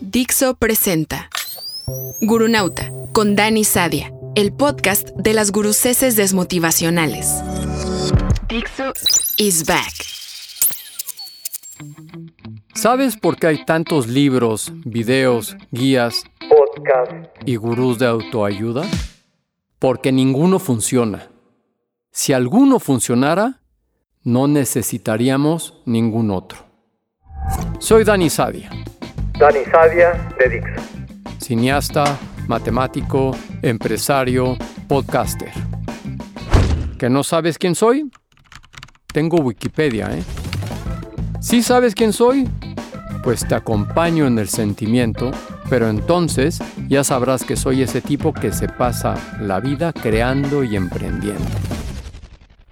Dixo presenta Gurunauta con Dani Sadia, el podcast de las guruceses desmotivacionales. Dixo is back. ¿Sabes por qué hay tantos libros, videos, guías, podcasts y gurús de autoayuda? Porque ninguno funciona. Si alguno funcionara, no necesitaríamos ningún otro. Soy Dani Sadia. Dani Sadia de. Cineasta, matemático, empresario, podcaster. ¿Que no sabes quién soy? Tengo Wikipedia, ¿eh? ¿Sí sabes quién soy? Pues te acompaño en el sentimiento, pero entonces ya sabrás que soy ese tipo que se pasa la vida creando y emprendiendo.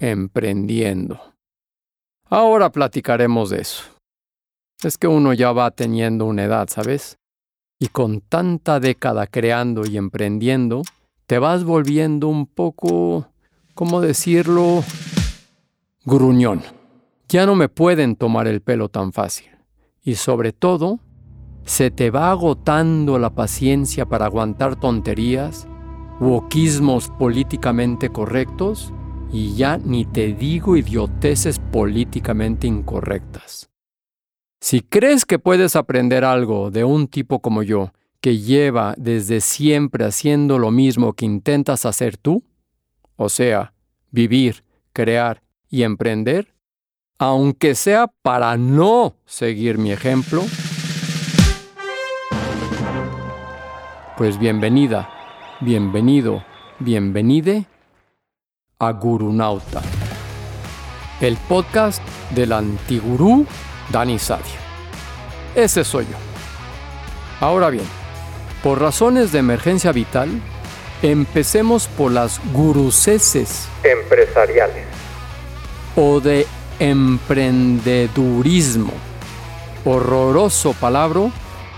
Emprendiendo. Ahora platicaremos de eso. Es que uno ya va teniendo una edad, ¿sabes? Y con tanta década creando y emprendiendo, te vas volviendo un poco, ¿cómo decirlo? Gruñón. Ya no me pueden tomar el pelo tan fácil. Y sobre todo, se te va agotando la paciencia para aguantar tonterías, wokismos políticamente correctos y ya ni te digo idioteces políticamente incorrectas. Si crees que puedes aprender algo de un tipo como yo, que lleva desde siempre haciendo lo mismo que intentas hacer tú, o sea, vivir, crear y emprender, aunque sea para no seguir mi ejemplo, pues bienvenida, bienvenido, bienvenide a Gurunauta, el podcast del antigurú Dani Sadia. Ese soy yo. Ahora bien, por razones de emergencia vital, empecemos por las guruceses empresariales o de emprendedurismo. Horroroso palabra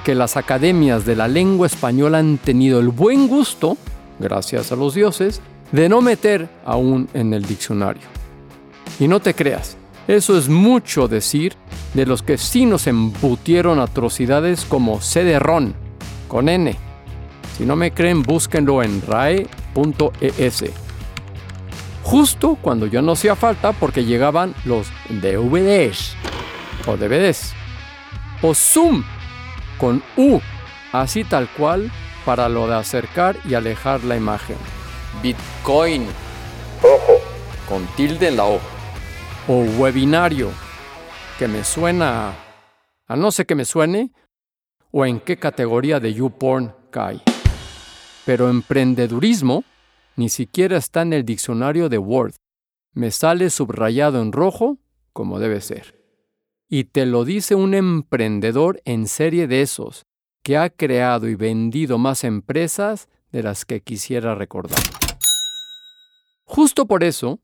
que las academias de la lengua española han tenido el buen gusto, gracias a los dioses, de no meter aún en el diccionario. Y no te creas, eso es mucho decir de los que sí nos embutieron atrocidades como CD-RON, con N. Si no me creen, búsquenlo en rae.es. Justo cuando yo no hacía falta porque llegaban los DVDs o DVDs. O Zoom con U, así tal cual para lo de acercar y alejar la imagen. Bitcoin. Ojo. Con tilde en la O. O webinario, que me suena a no sé qué me suene o en qué categoría de YouPorn cae. Pero emprendedurismo ni siquiera está en el diccionario de Word. Me sale subrayado en rojo como debe ser. Y te lo dice un emprendedor en serie de esos, que ha creado y vendido más empresas de las que quisiera recordar. Justo por eso,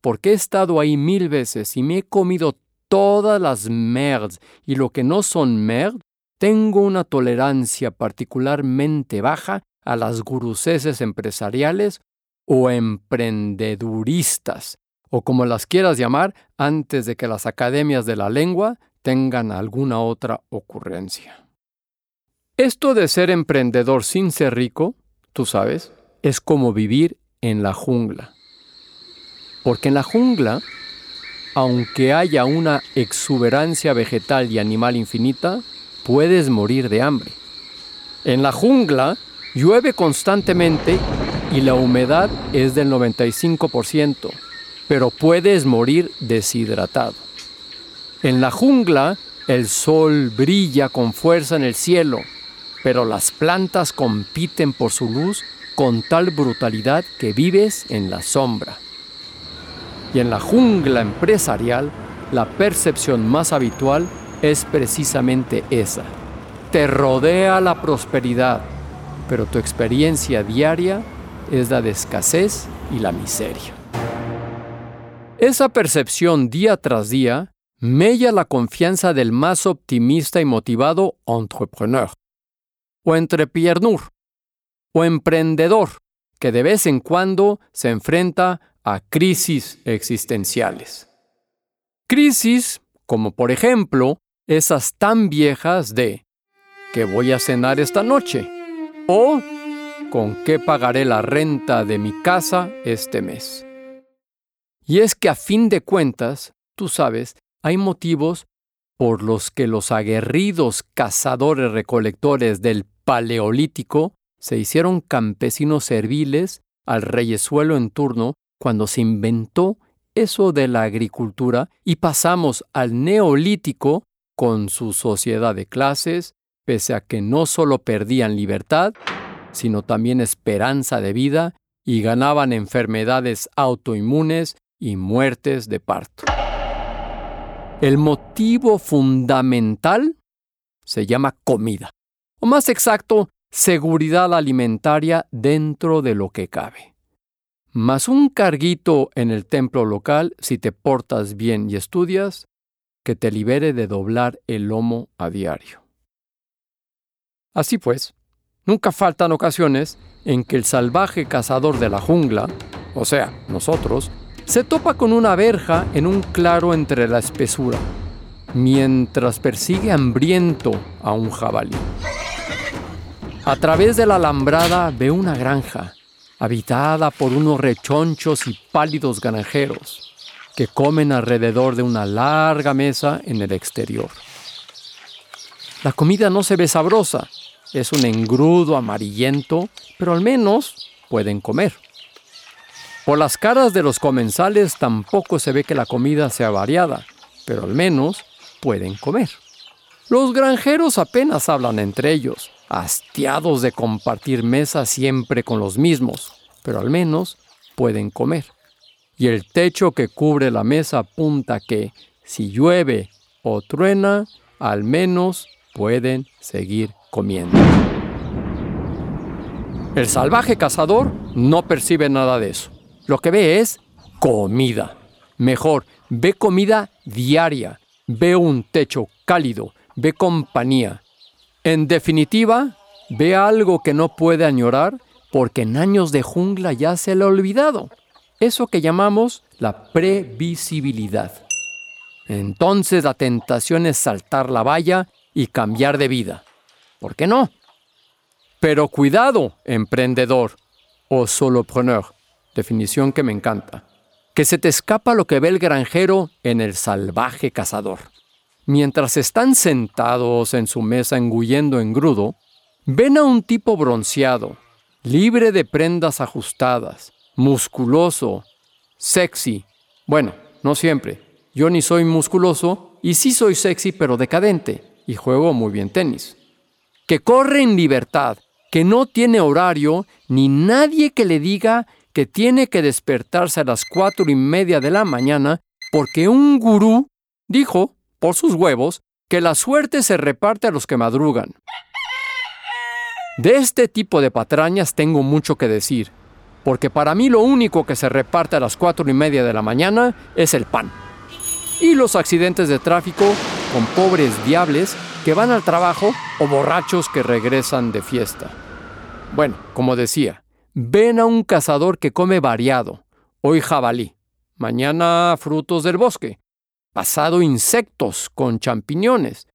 porque he estado ahí mil veces y me he comido todas las merds y lo que no son merd, tengo una tolerancia particularmente baja a las guruceses empresariales o emprendeduristas, o como las quieras llamar, antes de que las academias de la lengua tengan alguna otra ocurrencia. Esto de ser emprendedor sin ser rico, tú sabes, es como vivir en la jungla. Porque en la jungla, aunque haya una exuberancia vegetal y animal infinita, puedes morir de hambre. En la jungla llueve constantemente y la humedad es del 95%, pero puedes morir deshidratado. En la jungla el sol brilla con fuerza en el cielo, pero las plantas compiten por su luz con tal brutalidad que vives en la sombra. Y en la jungla empresarial, la percepción más habitual es precisamente esa. Te rodea la prosperidad, pero tu experiencia diaria es la de escasez y la miseria. Esa percepción día tras día mella la confianza del más optimista y motivado entrepreneur, o entrepiernur, o emprendedor, que de vez en cuando se enfrenta a crisis existenciales. Crisis como por ejemplo esas tan viejas de ¿qué voy a cenar esta noche? ¿O con qué pagaré la renta de mi casa este mes? Y es que a fin de cuentas, tú sabes, hay motivos por los que los aguerridos cazadores recolectores del Paleolítico se hicieron campesinos serviles al reyesuelo en turno cuando se inventó eso de la agricultura y pasamos al neolítico con su sociedad de clases, pese a que no solo perdían libertad, sino también esperanza de vida y ganaban enfermedades autoinmunes y muertes de parto. El motivo fundamental se llama comida, o más exacto, seguridad alimentaria dentro de lo que cabe. Más un carguito en el templo local si te portas bien y estudias, que te libere de doblar el lomo a diario. Así pues, nunca faltan ocasiones en que el salvaje cazador de la jungla, o sea, nosotros, se topa con una verja en un claro entre la espesura, mientras persigue hambriento a un jabalí. A través de la alambrada ve una granja, habitada por unos rechonchos y pálidos granjeros, que comen alrededor de una larga mesa en el exterior. La comida no se ve sabrosa, es un engrudo amarillento, pero al menos pueden comer. Por las caras de los comensales tampoco se ve que la comida sea variada, pero al menos pueden comer. Los granjeros apenas hablan entre ellos, hastiados de compartir mesa siempre con los mismos, pero al menos pueden comer. Y el techo que cubre la mesa apunta que, si llueve o truena, al menos pueden seguir comiendo. El salvaje cazador no percibe nada de eso. Lo que ve es comida. Mejor, ve comida diaria, ve un techo cálido, ve compañía. En definitiva, ve algo que no puede añorar porque en años de jungla ya se le ha olvidado. Eso que llamamos la previsibilidad. Entonces la tentación es saltar la valla y cambiar de vida. ¿Por qué no? Pero cuidado, emprendedor o solopreneur definición que me encanta, que se te escapa lo que ve el granjero en el salvaje cazador. Mientras están sentados en su mesa engullendo engrudo, ven a un tipo bronceado, libre de prendas ajustadas, musculoso, sexy. Bueno, no siempre. Yo ni soy musculoso y sí soy sexy pero decadente y juego muy bien tenis. Que corre en libertad, que no tiene horario ni nadie que le diga que tiene que despertarse a las cuatro y media de la mañana porque un gurú dijo, por sus huevos, que la suerte se reparte a los que madrugan. De este tipo de patrañas tengo mucho que decir, porque para mí lo único que se reparte a las cuatro y media de la mañana es el pan. Y los accidentes de tráfico con pobres diables que van al trabajo o borrachos que regresan de fiesta. Bueno, como decía, Ven a un cazador que come variado, hoy jabalí, mañana frutos del bosque, pasado insectos con champiñones,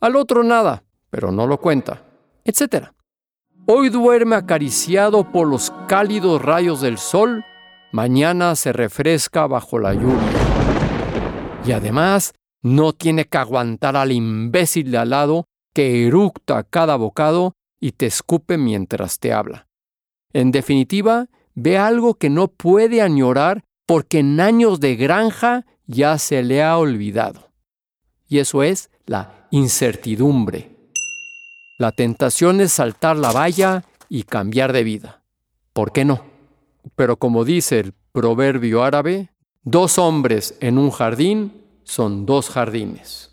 al otro nada, pero no lo cuenta, etc. Hoy duerme acariciado por los cálidos rayos del sol, mañana se refresca bajo la lluvia. Y además, no tiene que aguantar al imbécil de al lado que eructa cada bocado y te escupe mientras te habla. En definitiva, ve algo que no puede añorar porque en años de granja ya se le ha olvidado. Y eso es la incertidumbre. La tentación es saltar la valla y cambiar de vida. ¿Por qué no? Pero como dice el proverbio árabe, dos hombres en un jardín son dos jardines.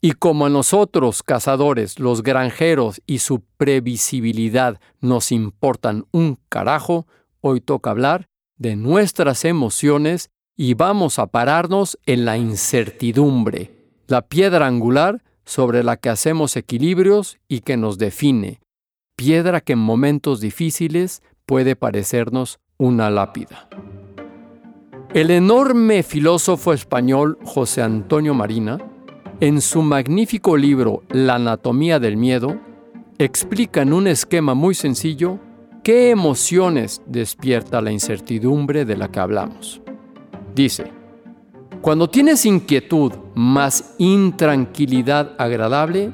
Y como a nosotros, cazadores, los granjeros y su previsibilidad nos importan un carajo, hoy toca hablar de nuestras emociones y vamos a pararnos en la incertidumbre, la piedra angular sobre la que hacemos equilibrios y que nos define, piedra que en momentos difíciles puede parecernos una lápida. El enorme filósofo español José Antonio Marina en su magnífico libro La anatomía del miedo, explica en un esquema muy sencillo qué emociones despierta la incertidumbre de la que hablamos. Dice, cuando tienes inquietud más intranquilidad agradable,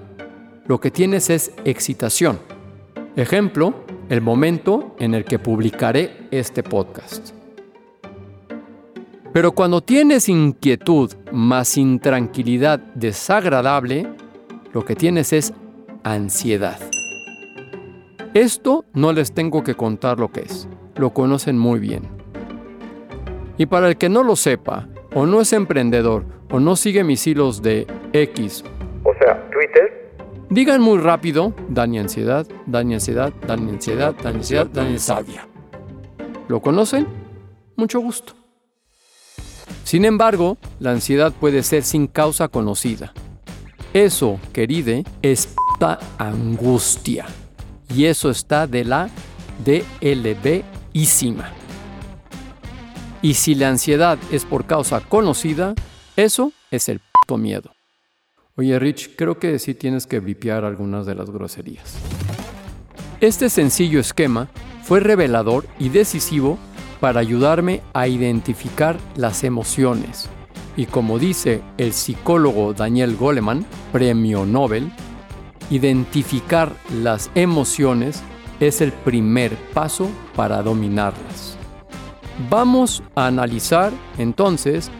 lo que tienes es excitación. Ejemplo, el momento en el que publicaré este podcast. Pero cuando tienes inquietud más intranquilidad desagradable, lo que tienes es ansiedad. Esto no les tengo que contar lo que es, lo conocen muy bien. Y para el que no lo sepa, o no es emprendedor, o no sigue mis hilos de X, o sea, Twitter, digan muy rápido, Dani ansiedad, Dani ansiedad, Dani ansiedad, Dani ansiedad, Dani ansiedad. ¿Lo conocen? Mucho gusto. Sin embargo, la ansiedad puede ser sin causa conocida. Eso, queride, es angustia. Y eso está de la DLBísima. Y si la ansiedad es por causa conocida, eso es el puto miedo. Oye, Rich, creo que sí tienes que blipear algunas de las groserías. Este sencillo esquema fue revelador y decisivo para ayudarme a identificar las emociones. Y como dice el psicólogo Daniel Goleman, premio Nobel, identificar las emociones es el primer paso para dominarlas. Vamos a analizar entonces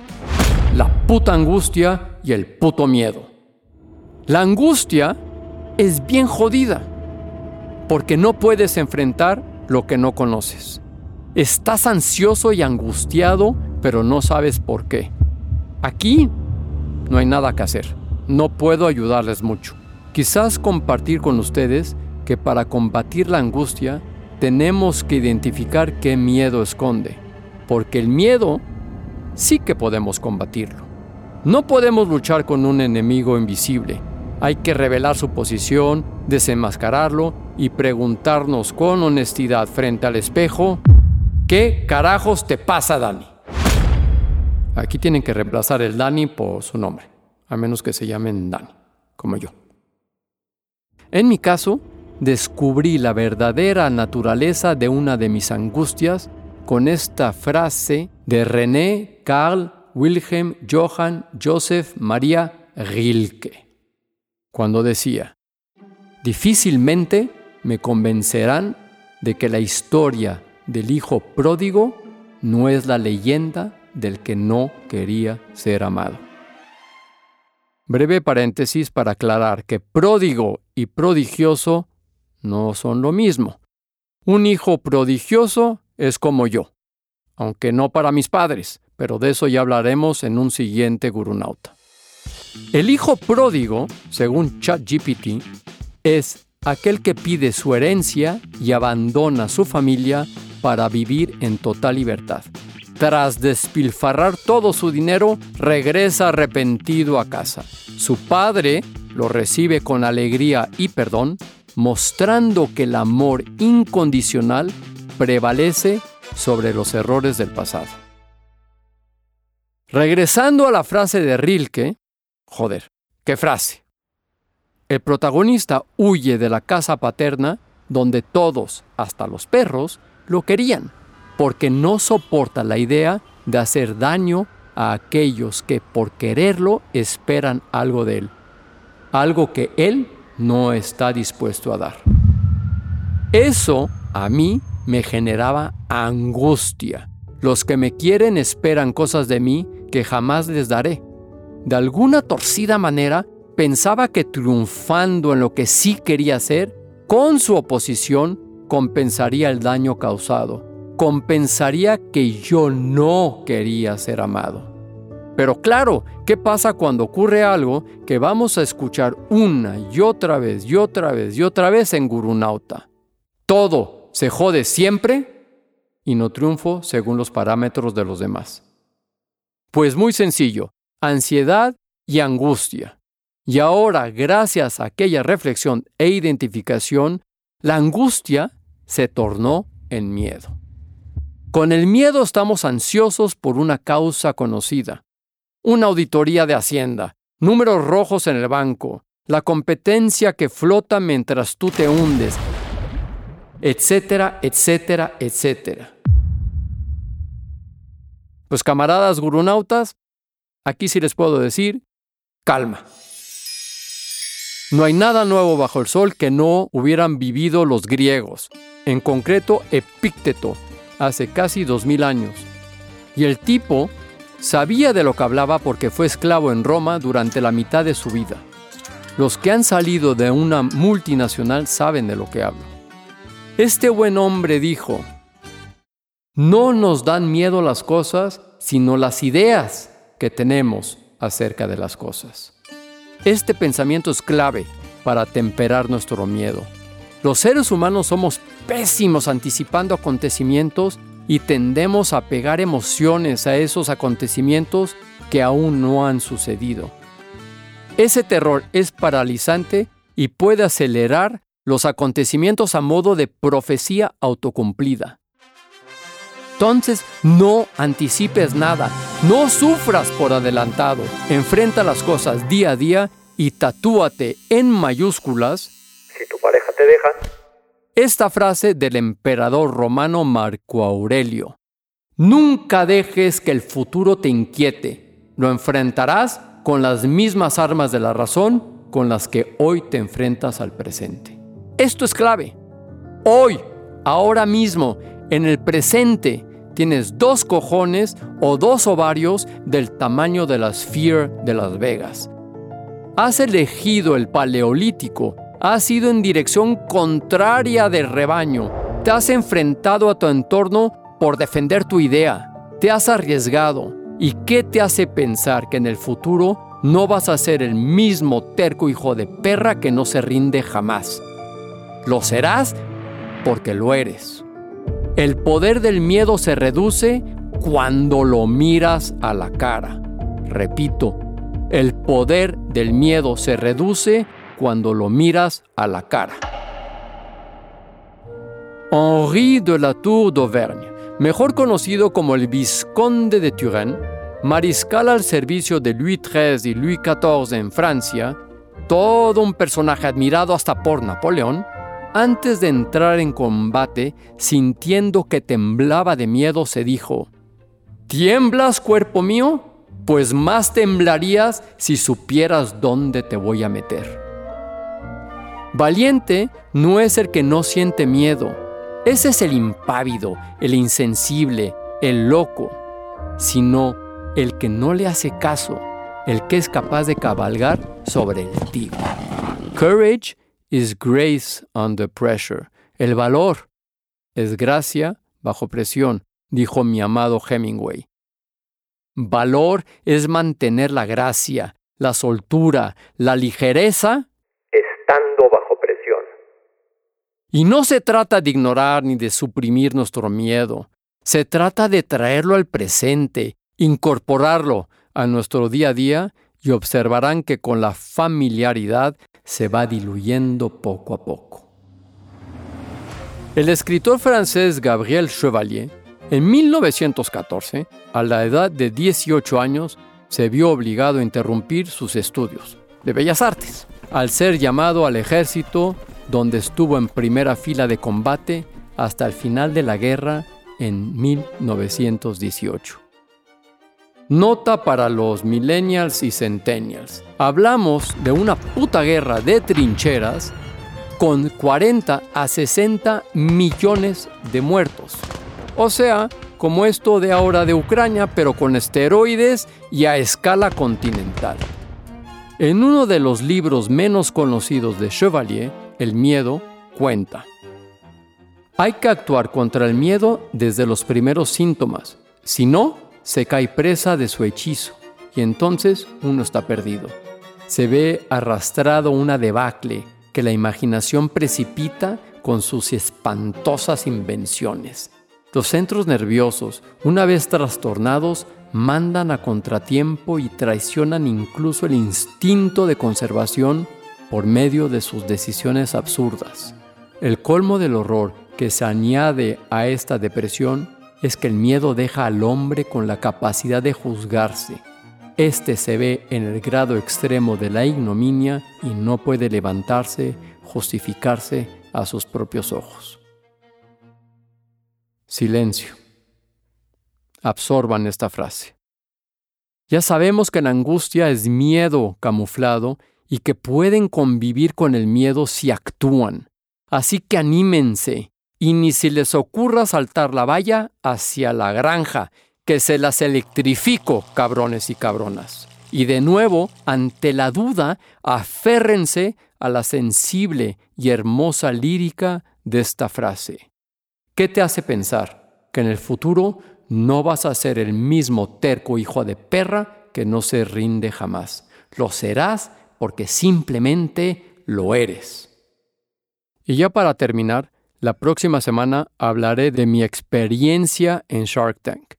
la puta angustia y el puto miedo. La angustia es bien jodida porque no puedes enfrentar lo que no conoces. Estás ansioso y angustiado, pero no sabes por qué. Aquí no hay nada que hacer. No puedo ayudarles mucho. Quizás compartir con ustedes que para combatir la angustia tenemos que identificar qué miedo esconde, porque el miedo sí que podemos combatirlo. No podemos luchar con un enemigo invisible. Hay que revelar su posición, desenmascararlo y preguntarnos con honestidad frente al espejo, ¿Qué carajos te pasa, Dani? Aquí tienen que reemplazar el Dani por su nombre, a menos que se llamen Dani, como yo. En mi caso, descubrí la verdadera naturaleza de una de mis angustias con esta frase de René Carl Wilhelm Johann Joseph Maria Rilke, cuando decía, difícilmente me convencerán de que la historia del hijo pródigo no es la leyenda del que no quería ser amado. Breve paréntesis para aclarar que pródigo y prodigioso no son lo mismo. Un hijo prodigioso es como yo, aunque no para mis padres, pero de eso ya hablaremos en un siguiente gurunauta. El hijo pródigo, según ChatGPT, es aquel que pide su herencia y abandona su familia para vivir en total libertad. Tras despilfarrar todo su dinero, regresa arrepentido a casa. Su padre lo recibe con alegría y perdón, mostrando que el amor incondicional prevalece sobre los errores del pasado. Regresando a la frase de Rilke, joder, qué frase. El protagonista huye de la casa paterna donde todos, hasta los perros, lo querían, porque no soporta la idea de hacer daño a aquellos que por quererlo esperan algo de él, algo que él no está dispuesto a dar. Eso a mí me generaba angustia. Los que me quieren esperan cosas de mí que jamás les daré. De alguna torcida manera, pensaba que triunfando en lo que sí quería hacer, con su oposición, compensaría el daño causado, compensaría que yo no quería ser amado. Pero claro, ¿qué pasa cuando ocurre algo que vamos a escuchar una y otra vez y otra vez y otra vez en Gurunauta? Todo se jode siempre y no triunfo según los parámetros de los demás. Pues muy sencillo, ansiedad y angustia. Y ahora, gracias a aquella reflexión e identificación, la angustia se tornó en miedo. Con el miedo estamos ansiosos por una causa conocida, una auditoría de Hacienda, números rojos en el banco, la competencia que flota mientras tú te hundes, etcétera, etcétera, etcétera. Pues camaradas gurunautas, aquí sí les puedo decir, calma. No hay nada nuevo bajo el sol que no hubieran vivido los griegos, en concreto Epícteto, hace casi dos mil años. Y el tipo sabía de lo que hablaba porque fue esclavo en Roma durante la mitad de su vida. Los que han salido de una multinacional saben de lo que hablo. Este buen hombre dijo, no nos dan miedo las cosas, sino las ideas que tenemos acerca de las cosas. Este pensamiento es clave para temperar nuestro miedo. Los seres humanos somos pésimos anticipando acontecimientos y tendemos a pegar emociones a esos acontecimientos que aún no han sucedido. Ese terror es paralizante y puede acelerar los acontecimientos a modo de profecía autocumplida. Entonces, no anticipes nada, no sufras por adelantado, enfrenta las cosas día a día y tatúate en mayúsculas, si tu pareja te deja, esta frase del emperador romano Marco Aurelio. Nunca dejes que el futuro te inquiete, lo enfrentarás con las mismas armas de la razón con las que hoy te enfrentas al presente. Esto es clave. Hoy, ahora mismo, en el presente, tienes dos cojones o dos ovarios del tamaño de la Sphere de Las Vegas. Has elegido el paleolítico, has ido en dirección contraria del rebaño, te has enfrentado a tu entorno por defender tu idea, te has arriesgado, ¿Y qué te hace pensar que en el futuro no vas a ser el mismo terco hijo de perra que no se rinde jamás? Lo serás porque lo eres. El poder del miedo se reduce cuando lo miras a la cara. Repito, el poder del miedo se reduce cuando lo miras a la cara. Henri de la Tour d'Auvergne mejor conocido como el Visconde de Turenne, mariscal al servicio de Louis XIII y Louis XIV en Francia, todo un personaje admirado hasta por Napoleón, antes de entrar en combate, sintiendo que temblaba de miedo, se dijo, ¿Tiemblas, cuerpo mío? Pues más temblarías si supieras dónde te voy a meter. Valiente no es el que no siente miedo, ese es el impávido, el insensible, el loco, sino el que no le hace caso, el que es capaz de cabalgar sobre el tigre. Courage is grace under pressure. El valor es gracia bajo presión, dijo mi amado Hemingway. Valor es mantener la gracia, la soltura, la ligereza estando bajo y no se trata de ignorar ni de suprimir nuestro miedo, se trata de traerlo al presente, incorporarlo a nuestro día a día y observarán que con la familiaridad se va diluyendo poco a poco. El escritor francés Gabriel Chevalier, en 1914, a la edad de 18 años, se vio obligado a interrumpir sus estudios de bellas artes, al ser llamado al ejército donde estuvo en primera fila de combate hasta el final de la guerra en 1918. Nota para los millennials y centennials. Hablamos de una puta guerra de trincheras con 40 a 60 millones de muertos. O sea, como esto de ahora de Ucrania, pero con esteroides y a escala continental. En uno de los libros menos conocidos de Chevalier, el miedo cuenta. Hay que actuar contra el miedo desde los primeros síntomas, si no, se cae presa de su hechizo y entonces uno está perdido. Se ve arrastrado una debacle que la imaginación precipita con sus espantosas invenciones. Los centros nerviosos, una vez trastornados, mandan a contratiempo y traicionan incluso el instinto de conservación por medio de sus decisiones absurdas. El colmo del horror que se añade a esta depresión es que el miedo deja al hombre con la capacidad de juzgarse, Este se ve en el grado extremo de la ignominia y no puede levantarse, justificarse a sus propios ojos. Silencio. Absorban esta frase. Ya sabemos que la angustia es miedo camuflado y que pueden convivir con el miedo si actúan. Así que anímense y ni si les ocurra saltar la valla hacia la granja, que se las electrifico, cabrones y cabronas. Y de nuevo, ante la duda, aférrense a la sensible y hermosa lírica de esta frase. ¿Qué te hace pensar que en el futuro no vas a ser el mismo terco hijo de perra que no se rinde jamás? Lo serás porque simplemente lo eres. Y ya para terminar, la próxima semana hablaré de mi experiencia en Shark Tank.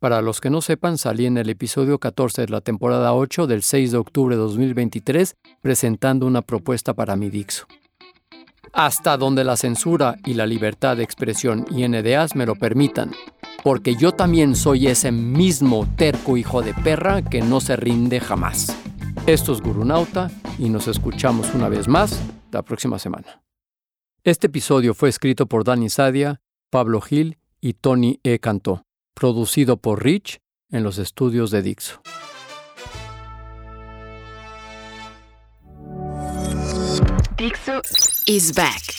Para los que no sepan, salí en el episodio 14 de la temporada 8 del 6 de octubre de 2023 presentando una propuesta para mi Dixo. Hasta donde la censura y la libertad de expresión y NDAs me lo permitan, porque yo también soy ese mismo terco hijo de perra que no se rinde jamás. Esto es Gurunauta y nos escuchamos una vez más la próxima semana. Este episodio fue escrito por Dani Sadia, Pablo Gil y Tony E. Cantó, producido por Rich en los estudios de Dixo. Dixo is back.